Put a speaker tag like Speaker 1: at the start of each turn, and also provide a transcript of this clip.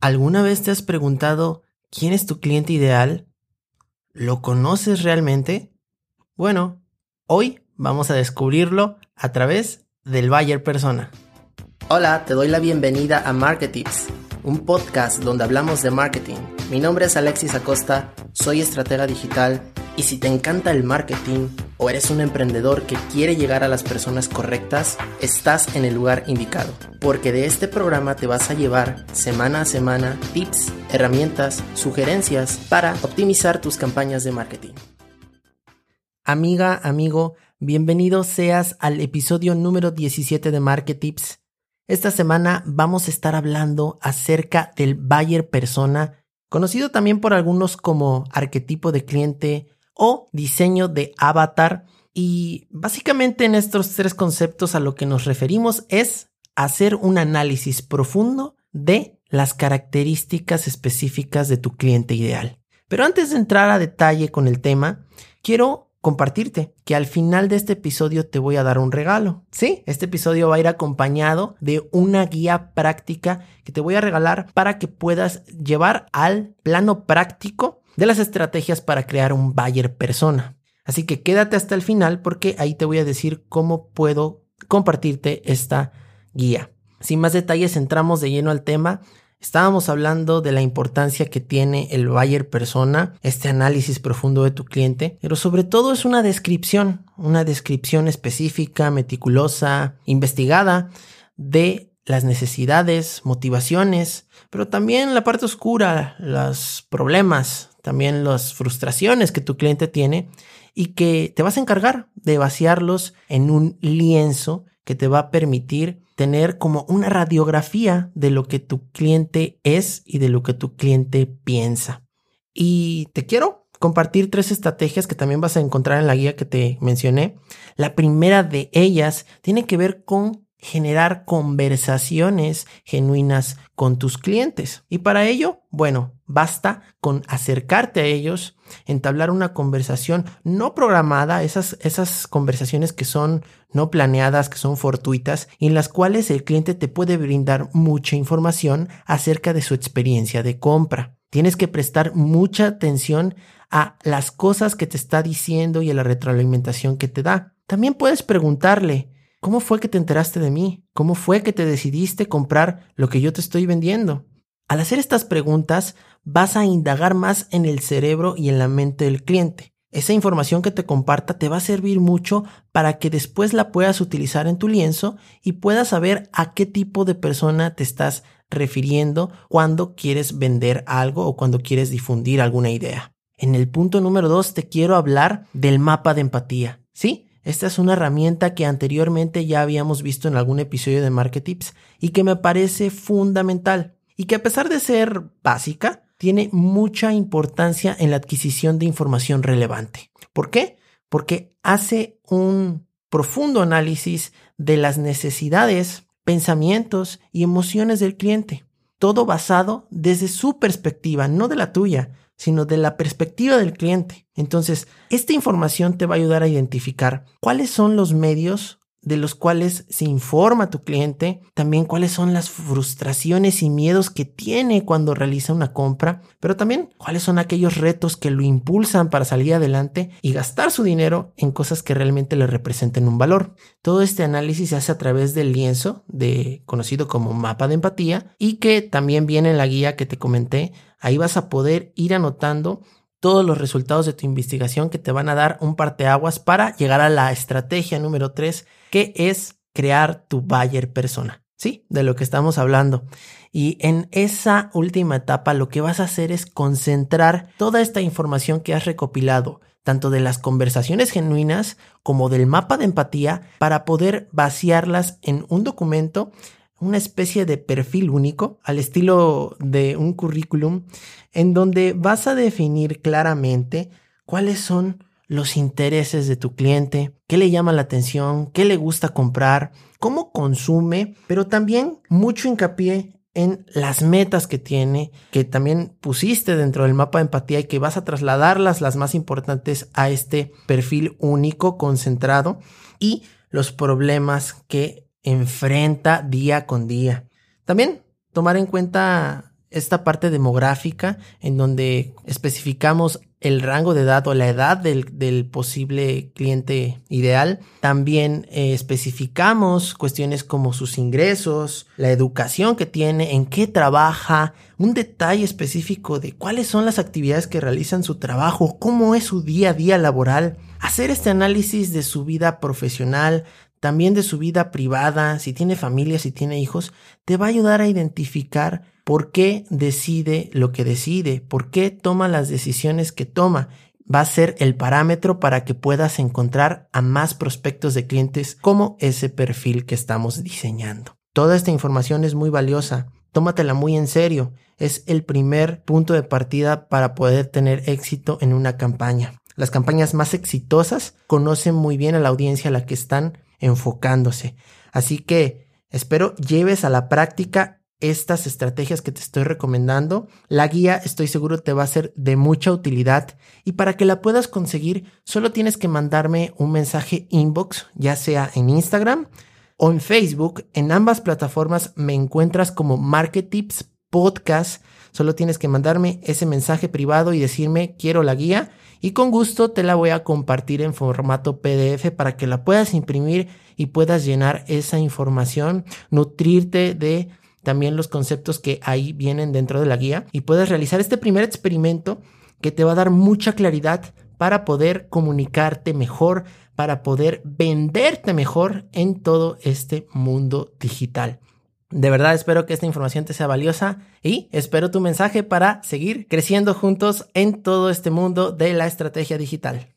Speaker 1: ¿Alguna vez te has preguntado quién es tu cliente ideal? ¿Lo conoces realmente? Bueno, hoy vamos a descubrirlo a través del Bayer Persona.
Speaker 2: Hola, te doy la bienvenida a Marketips, un podcast donde hablamos de marketing. Mi nombre es Alexis Acosta, soy estratega digital y si te encanta el marketing o eres un emprendedor que quiere llegar a las personas correctas, estás en el lugar indicado. Porque de este programa te vas a llevar semana a semana tips, herramientas, sugerencias para optimizar tus campañas de marketing.
Speaker 1: Amiga, amigo, bienvenido seas al episodio número 17 de Marketips. Esta semana vamos a estar hablando acerca del buyer persona, conocido también por algunos como arquetipo de cliente o diseño de avatar. Y básicamente en estos tres conceptos a lo que nos referimos es hacer un análisis profundo de las características específicas de tu cliente ideal. Pero antes de entrar a detalle con el tema, quiero compartirte que al final de este episodio te voy a dar un regalo. Sí, este episodio va a ir acompañado de una guía práctica que te voy a regalar para que puedas llevar al plano práctico de las estrategias para crear un buyer persona. Así que quédate hasta el final porque ahí te voy a decir cómo puedo compartirte esta guía. Sin más detalles, entramos de lleno al tema. Estábamos hablando de la importancia que tiene el buyer persona, este análisis profundo de tu cliente, pero sobre todo es una descripción, una descripción específica, meticulosa, investigada de las necesidades, motivaciones, pero también la parte oscura, los problemas, también las frustraciones que tu cliente tiene y que te vas a encargar de vaciarlos en un lienzo que te va a permitir tener como una radiografía de lo que tu cliente es y de lo que tu cliente piensa. Y te quiero compartir tres estrategias que también vas a encontrar en la guía que te mencioné. La primera de ellas tiene que ver con generar conversaciones genuinas con tus clientes. Y para ello, bueno, basta con acercarte a ellos, entablar una conversación no programada, esas, esas conversaciones que son no planeadas, que son fortuitas, y en las cuales el cliente te puede brindar mucha información acerca de su experiencia de compra. Tienes que prestar mucha atención a las cosas que te está diciendo y a la retroalimentación que te da. También puedes preguntarle, ¿Cómo fue que te enteraste de mí? ¿Cómo fue que te decidiste comprar lo que yo te estoy vendiendo? Al hacer estas preguntas, vas a indagar más en el cerebro y en la mente del cliente. Esa información que te comparta te va a servir mucho para que después la puedas utilizar en tu lienzo y puedas saber a qué tipo de persona te estás refiriendo cuando quieres vender algo o cuando quieres difundir alguna idea. En el punto número dos te quiero hablar del mapa de empatía. ¿Sí? Esta es una herramienta que anteriormente ya habíamos visto en algún episodio de Marketips y que me parece fundamental y que a pesar de ser básica, tiene mucha importancia en la adquisición de información relevante. ¿Por qué? Porque hace un profundo análisis de las necesidades, pensamientos y emociones del cliente, todo basado desde su perspectiva, no de la tuya, sino de la perspectiva del cliente. Entonces, esta información te va a ayudar a identificar cuáles son los medios de los cuales se informa tu cliente, también cuáles son las frustraciones y miedos que tiene cuando realiza una compra, pero también cuáles son aquellos retos que lo impulsan para salir adelante y gastar su dinero en cosas que realmente le representen un valor. Todo este análisis se hace a través del lienzo de conocido como mapa de empatía y que también viene en la guía que te comenté. Ahí vas a poder ir anotando todos los resultados de tu investigación que te van a dar un parteaguas para llegar a la estrategia número 3, que es crear tu buyer persona. Sí, de lo que estamos hablando. Y en esa última etapa lo que vas a hacer es concentrar toda esta información que has recopilado, tanto de las conversaciones genuinas como del mapa de empatía, para poder vaciarlas en un documento una especie de perfil único al estilo de un currículum en donde vas a definir claramente cuáles son los intereses de tu cliente, qué le llama la atención, qué le gusta comprar, cómo consume, pero también mucho hincapié en las metas que tiene, que también pusiste dentro del mapa de empatía y que vas a trasladarlas las más importantes a este perfil único, concentrado y los problemas que enfrenta día con día. También tomar en cuenta esta parte demográfica en donde especificamos el rango de edad o la edad del, posible cliente ideal. También eh, especificamos cuestiones como sus ingresos, la educación que tiene, en qué trabaja, un detalle específico de cuáles son las actividades que realizan su trabajo, cómo es su día a día laboral. Hacer este análisis de su vida profesional, también de su vida privada, si tiene familia, si tiene hijos, te va a ayudar a identificar por qué decide lo que decide, por qué toma las decisiones que toma. Va a ser el parámetro para que puedas encontrar a más prospectos de clientes como ese perfil que estamos diseñando. Toda esta información es muy valiosa. Tómatela muy en serio. Es el primer punto de partida para poder tener éxito en una campaña. Las campañas más exitosas conocen muy bien a la audiencia a la que están enfocándose. Así que espero lleves a la práctica estas estrategias que te estoy recomendando. La guía estoy seguro te va a ser de mucha utilidad y para que la puedas conseguir solo tienes que mandarme un mensaje inbox, ya sea en Instagram o en Facebook. En ambas plataformas me encuentras como Marketips Podcast. Solo tienes que mandarme ese mensaje privado y decirme quiero la guía y con gusto te la voy a compartir en formato PDF para que la puedas imprimir y puedas llenar esa información, nutrirte de también los conceptos que ahí vienen dentro de la guía y puedes realizar este primer experimento que te va a dar mucha claridad para poder comunicarte mejor, para poder venderte mejor en todo este mundo digital. De verdad espero que esta información te sea valiosa y espero tu mensaje para seguir creciendo juntos en todo este mundo de la estrategia digital.